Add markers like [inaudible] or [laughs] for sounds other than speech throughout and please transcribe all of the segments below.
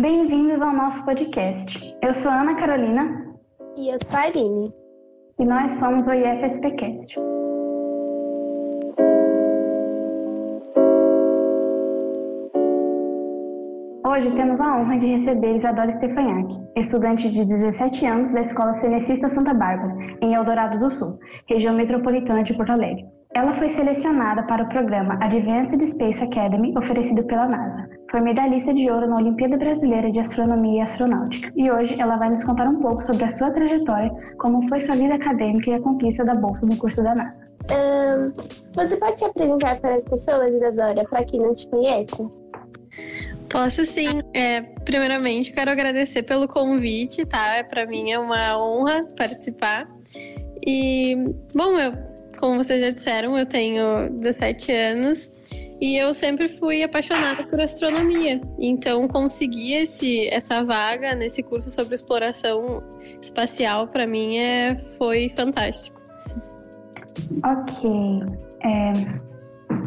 Bem-vindos ao nosso podcast. Eu sou Ana Carolina. E eu sou a Aline. E nós somos o IFSPcast. Hoje temos a honra de receber Isadora Stefanhac, estudante de 17 anos da Escola Cenecista Santa Bárbara, em Eldorado do Sul, região metropolitana de Porto Alegre. Ela foi selecionada para o programa Advanced Space Academy oferecido pela NASA. Foi medalhista de ouro na Olimpíada Brasileira de Astronomia e Astronáutica. E hoje ela vai nos contar um pouco sobre a sua trajetória, como foi sua vida acadêmica e a conquista da bolsa no curso da NASA. Um, você pode se apresentar para as pessoas, Isadora, para quem não te conhece? Posso sim. É, primeiramente, quero agradecer pelo convite, tá? Para mim é uma honra participar. E, bom, eu como vocês já disseram, eu tenho 17 anos e eu sempre fui apaixonada por astronomia. Então, conseguir esse, essa vaga nesse curso sobre exploração espacial, para mim, é, foi fantástico. Ok. É,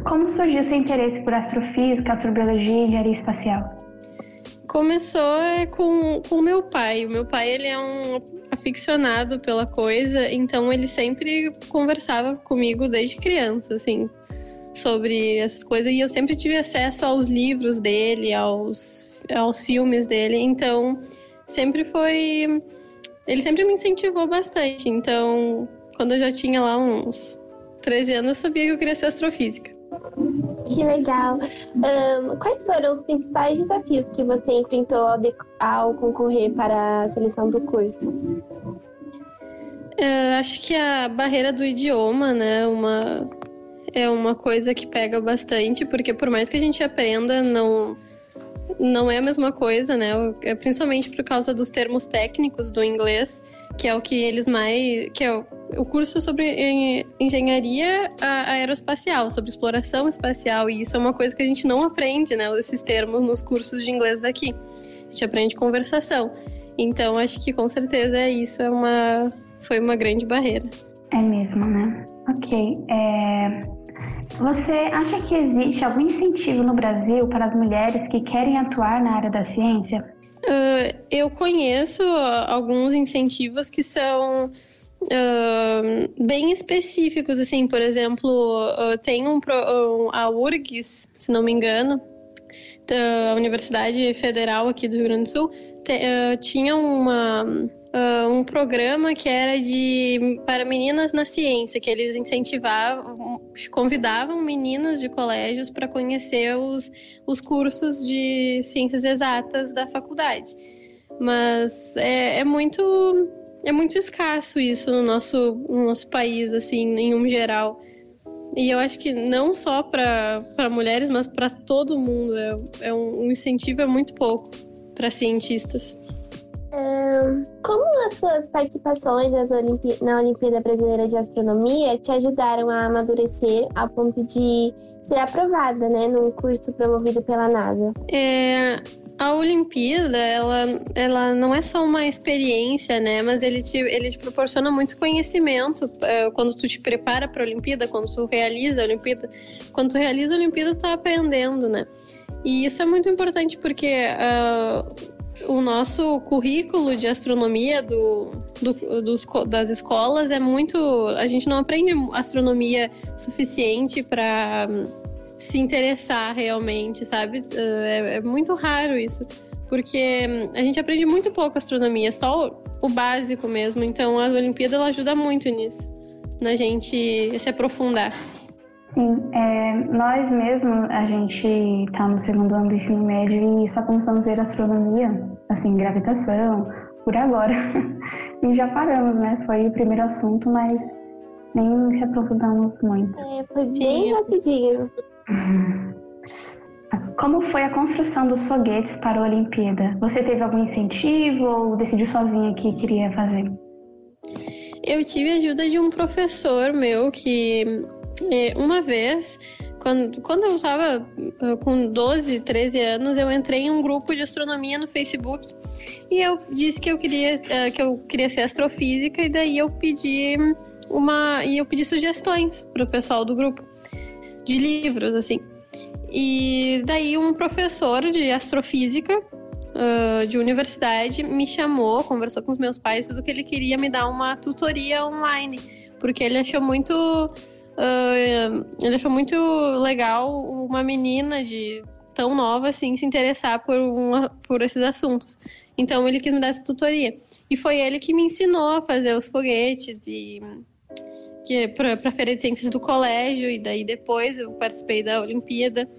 como surgiu seu interesse por astrofísica, astrobiologia e engenharia espacial? Começou é, com o meu pai. O meu pai ele é um aficionado pela coisa, então ele sempre conversava comigo desde criança, assim, sobre essas coisas e eu sempre tive acesso aos livros dele, aos, aos filmes dele, então sempre foi. Ele sempre me incentivou bastante, então quando eu já tinha lá uns 13 anos, eu sabia que eu queria ser astrofísica. Que legal. Um, quais foram os principais desafios que você enfrentou ao, ao concorrer para a seleção do curso? Eu acho que a barreira do idioma, né, uma, é uma coisa que pega bastante, porque por mais que a gente aprenda, não, não é a mesma coisa, né? É principalmente por causa dos termos técnicos do inglês, que é o que eles mais. que é o, curso sobre engenharia aeroespacial, sobre exploração espacial, e isso é uma coisa que a gente não aprende, né? Esses termos nos cursos de inglês daqui. A gente aprende conversação. Então, acho que com certeza isso é uma, foi uma grande barreira. É mesmo, né? Ok. É... Você acha que existe algum incentivo no Brasil para as mulheres que querem atuar na área da ciência? Uh, eu conheço alguns incentivos que são uh, bem específicos, assim, por exemplo, uh, tem um, a URGS, se não me engano, da Universidade Federal aqui do Rio Grande do Sul, te, tinha uma uh, um programa que era de para meninas na ciência, que eles incentivavam, convidavam meninas de colégios para conhecer os, os cursos de ciências exatas da faculdade. Mas é, é muito é muito escasso isso no nosso, no nosso país, assim, em um geral. E eu acho que não só para mulheres, mas para todo mundo. É, é um, um incentivo é muito pouco para cientistas como as suas participações na Olimpíada Brasileira de Astronomia te ajudaram a amadurecer a ponto de ser aprovada, né, num curso promovido pela NASA? É, a Olimpíada, ela, ela não é só uma experiência, né? Mas ele te, ele te proporciona muito conhecimento é, quando tu te prepara para a Olimpíada, quando tu realiza a Olimpíada. Quando tu realiza a Olimpíada, tu tá aprendendo, né? E isso é muito importante porque uh, o nosso currículo de astronomia do, do, dos, das escolas é muito. A gente não aprende astronomia suficiente para hum, se interessar realmente, sabe? É, é, muito raro isso. Porque hum, a gente aprende muito pouco astronomia, só o, o básico mesmo. Então a Olimpíada ela ajuda muito nisso, na gente se aprofundar. Sim, é, nós mesmos, a gente está no segundo ano do ensino médio e só começamos a ver astronomia, assim, gravitação, por agora. [laughs] e já paramos, né? Foi o primeiro assunto, mas nem se aprofundamos muito. É, foi bem rapidinho. Como foi a construção dos foguetes para a Olimpíada? Você teve algum incentivo ou decidiu sozinha que queria fazer? Eu tive a ajuda de um professor meu que é, uma vez, quando, quando eu estava com 12, 13 anos, eu entrei em um grupo de astronomia no Facebook e eu disse que eu queria, uh, que eu queria ser astrofísica e daí eu pedi uma e eu pedi sugestões para o pessoal do grupo de livros assim. E daí um professor de astrofísica uh, de universidade me chamou, conversou com os meus pais, tudo que ele queria me dar uma tutoria online, porque ele achou muito. Uh, ele achou muito legal uma menina de tão nova assim se interessar por, uma, por esses assuntos. Então ele quis me dar essa tutoria. E foi ele que me ensinou a fazer os foguetes e que para a feira de ciências do colégio e daí depois eu participei da Olimpíada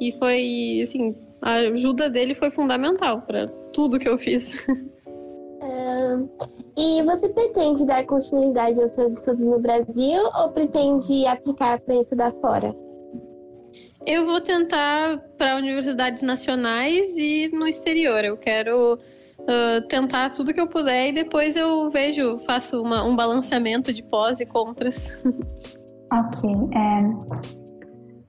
e foi assim a ajuda dele foi fundamental para tudo que eu fiz. Uh, e você pretende dar continuidade aos seus estudos no Brasil ou pretende aplicar para estudar fora? Eu vou tentar para universidades nacionais e no exterior. Eu quero uh, tentar tudo que eu puder e depois eu vejo, faço uma, um balanceamento de pós e contras. [laughs] Ok. É...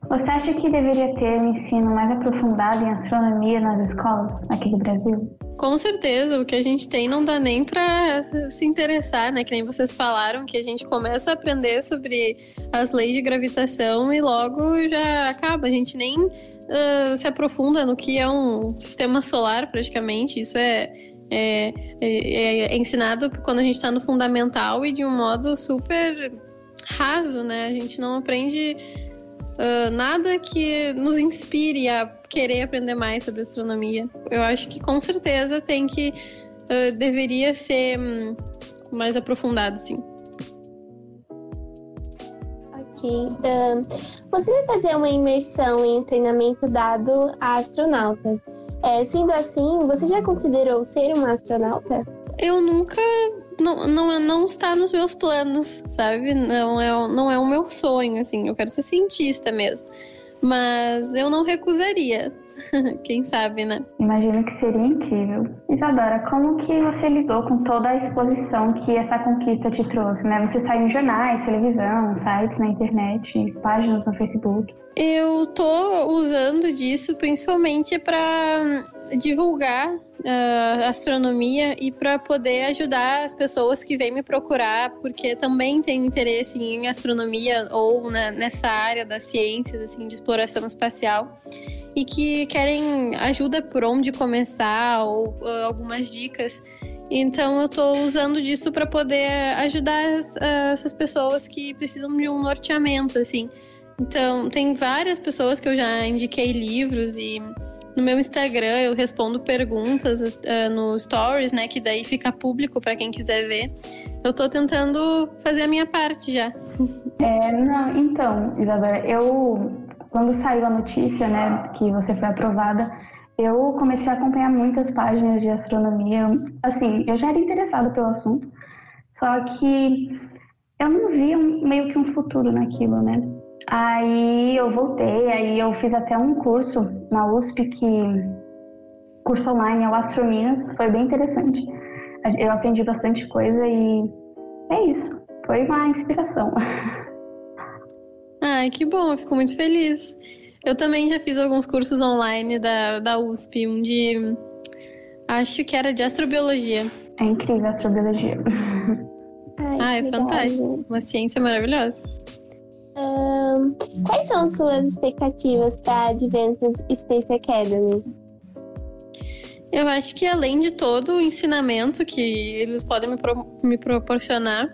Você acha que deveria ter um ensino mais aprofundado em astronomia nas escolas aqui do Brasil? Com certeza, o que a gente tem não dá nem para se interessar, né? Que nem vocês falaram, que a gente começa a aprender sobre as leis de gravitação e logo já acaba. A gente nem uh, se aprofunda no que é um sistema solar, praticamente. Isso é, é, é, é ensinado quando a gente está no fundamental e de um modo super raso, né? A gente não aprende uh, nada que nos inspire a querer aprender mais sobre astronomia. Eu acho que com certeza tem que. Uh, deveria ser um, mais aprofundado, sim. Ok. Uh, você vai fazer uma imersão em um treinamento dado a astronautas. É, sendo assim, você já considerou ser uma astronauta? Eu nunca não, não, não está nos meus planos, sabe? Não é, não é o meu sonho, assim. Eu quero ser cientista mesmo. Mas eu não recusaria. [laughs] Quem sabe, né? Imagino que seria incrível. Isadora, como que você lidou com toda a exposição que essa conquista te trouxe, né? Você saiu em jornais, televisão, sites na internet, páginas no Facebook. Eu tô usando disso principalmente para divulgar uh, astronomia e para poder ajudar as pessoas que vêm me procurar, porque também tenho interesse em astronomia ou na, nessa área das ciências, assim, de exploração espacial, e que querem ajuda por onde começar ou uh, algumas dicas. Então eu estou usando disso para poder ajudar as, uh, essas pessoas que precisam de um norteamento, assim. Então, tem várias pessoas que eu já indiquei livros e no meu Instagram eu respondo perguntas uh, no Stories, né? Que daí fica público para quem quiser ver. Eu tô tentando fazer a minha parte já. É, não, então, Isabela, eu quando saiu a notícia, né, que você foi aprovada, eu comecei a acompanhar muitas páginas de astronomia. Assim, eu já era interessada pelo assunto, só que eu não via meio que um futuro naquilo, né? Aí eu voltei, aí eu fiz até um curso na USP que curso online é o Astrominas, foi bem interessante. Eu aprendi bastante coisa e é isso. Foi uma inspiração. [laughs] Ai, que bom, eu fico muito feliz. Eu também já fiz alguns cursos online da, da USP, um de. Acho que era de astrobiologia. É incrível a astrobiologia. [laughs] Ai, ah, é fantástico. Uma ciência maravilhosa quais são suas expectativas para a Advanced Space Academy? Eu acho que além de todo o ensinamento que eles podem me, pro, me proporcionar,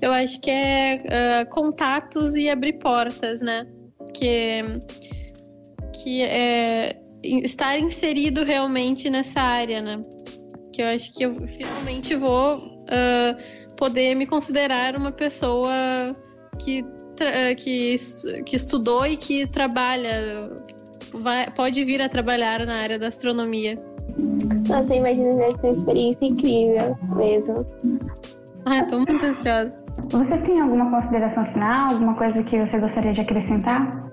eu acho que é uh, contatos e abrir portas, né? Que, que é estar inserido realmente nessa área, né? Que eu acho que eu finalmente vou uh, poder me considerar uma pessoa que que, que estudou e que trabalha, vai, pode vir a trabalhar na área da astronomia. Nossa, imagina deve ter uma experiência incrível mesmo. Ah, tô muito ansiosa. Você tem alguma consideração final, alguma coisa que você gostaria de acrescentar?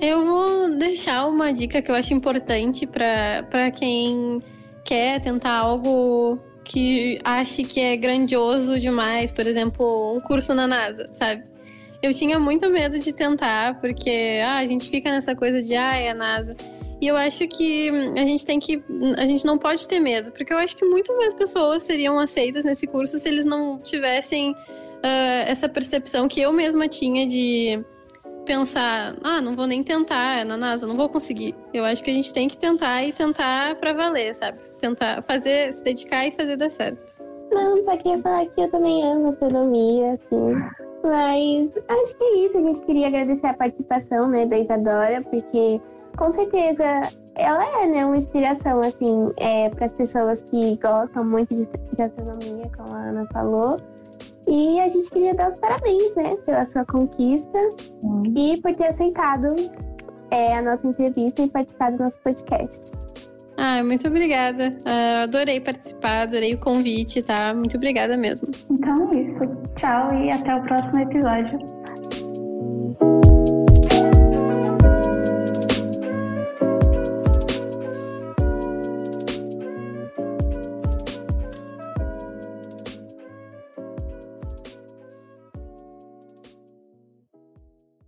Eu vou deixar uma dica que eu acho importante para quem quer tentar algo que ache que é grandioso demais, por exemplo, um curso na NASA, sabe? Eu tinha muito medo de tentar, porque ah, a gente fica nessa coisa de, ah, é a NASA. E eu acho que a gente tem que. A gente não pode ter medo, porque eu acho que muito mais pessoas seriam aceitas nesse curso se eles não tivessem uh, essa percepção que eu mesma tinha de pensar, ah, não vou nem tentar, é na NASA, não vou conseguir. Eu acho que a gente tem que tentar e tentar para valer, sabe? Tentar fazer, se dedicar e fazer dar certo. Não, só queria falar que eu também amo astronomia, assim. Mas acho que é isso. A gente queria agradecer a participação, né, da Isadora, porque com certeza ela é, né, uma inspiração, assim, é, para as pessoas que gostam muito de, de astronomia, como a Ana falou. E a gente queria dar os parabéns, né, pela sua conquista hum. e por ter aceitado é, a nossa entrevista e participar do nosso podcast. Ah, muito obrigada. Uh, adorei participar, adorei o convite, tá? Muito obrigada mesmo. Então é isso. Tchau e até o próximo episódio.